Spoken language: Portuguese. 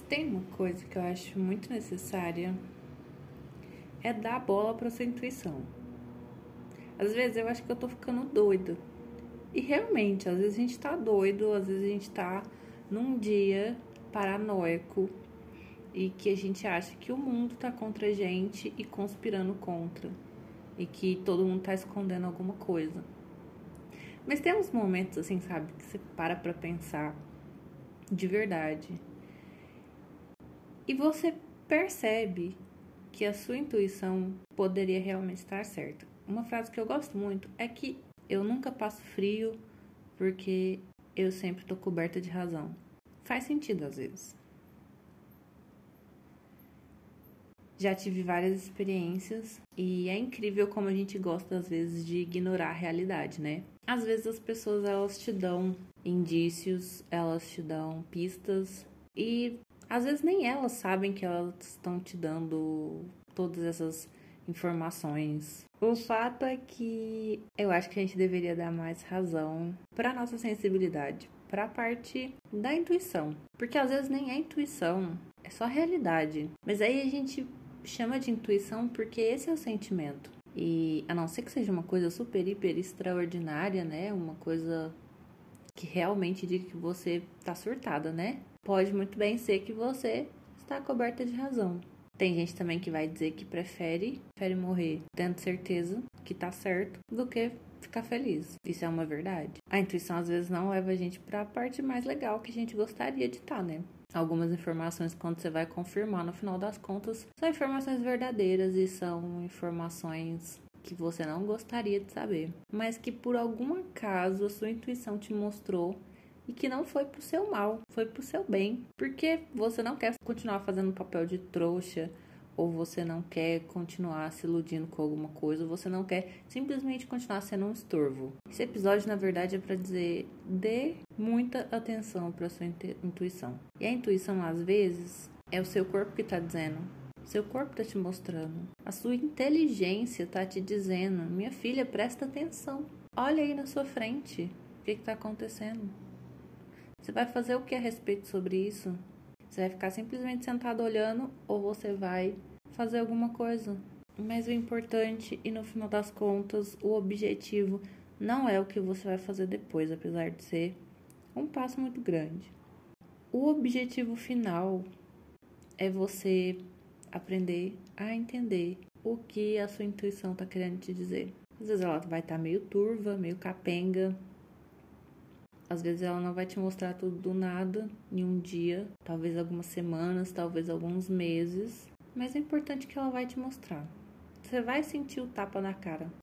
Se tem uma coisa que eu acho muito necessária é dar bola para sua intuição. Às vezes eu acho que eu tô ficando doida. E realmente, às vezes a gente tá doido, às vezes a gente tá num dia paranoico e que a gente acha que o mundo tá contra a gente e conspirando contra. E que todo mundo tá escondendo alguma coisa. Mas tem uns momentos assim, sabe, que você para pra pensar de verdade. E você percebe que a sua intuição poderia realmente estar certa. Uma frase que eu gosto muito é que eu nunca passo frio porque eu sempre tô coberta de razão. Faz sentido às vezes. Já tive várias experiências e é incrível como a gente gosta às vezes de ignorar a realidade, né? Às vezes as pessoas elas te dão indícios, elas te dão pistas e às vezes nem elas sabem que elas estão te dando todas essas informações. O fato é que eu acho que a gente deveria dar mais razão para nossa sensibilidade, para a parte da intuição, porque às vezes nem é intuição, é só realidade. Mas aí a gente chama de intuição porque esse é o sentimento. E a não ser que seja uma coisa super, hiper extraordinária, né? Uma coisa que realmente diga que você tá surtada, né? Pode muito bem ser que você está coberta de razão. Tem gente também que vai dizer que prefere, prefere morrer tendo certeza que tá certo do que ficar feliz. Isso é uma verdade. A intuição às vezes não leva a gente para a parte mais legal que a gente gostaria de estar, tá, né? Algumas informações, quando você vai confirmar, no final das contas, são informações verdadeiras e são informações que você não gostaria de saber, mas que por algum acaso a sua intuição te mostrou e que não foi pro seu mal, foi pro seu bem, porque você não quer continuar fazendo papel de trouxa ou você não quer continuar se iludindo com alguma coisa, ou você não quer simplesmente continuar sendo um estorvo. Esse episódio, na verdade, é para dizer: dê muita atenção para sua intuição. E a intuição, às vezes, é o seu corpo que está dizendo. Seu corpo está te mostrando. A sua inteligência está te dizendo: minha filha, presta atenção. Olha aí na sua frente. O que está acontecendo? Você vai fazer o que a respeito sobre isso? Você vai ficar simplesmente sentado olhando ou você vai fazer alguma coisa? Mas o importante e no final das contas, o objetivo não é o que você vai fazer depois, apesar de ser um passo muito grande. O objetivo final é você aprender a entender o que a sua intuição está querendo te dizer. Às vezes ela vai estar tá meio turva, meio capenga, às vezes ela não vai te mostrar tudo do nada em um dia, talvez algumas semanas, talvez alguns meses, mas é importante que ela vai te mostrar. Você vai sentir o tapa na cara.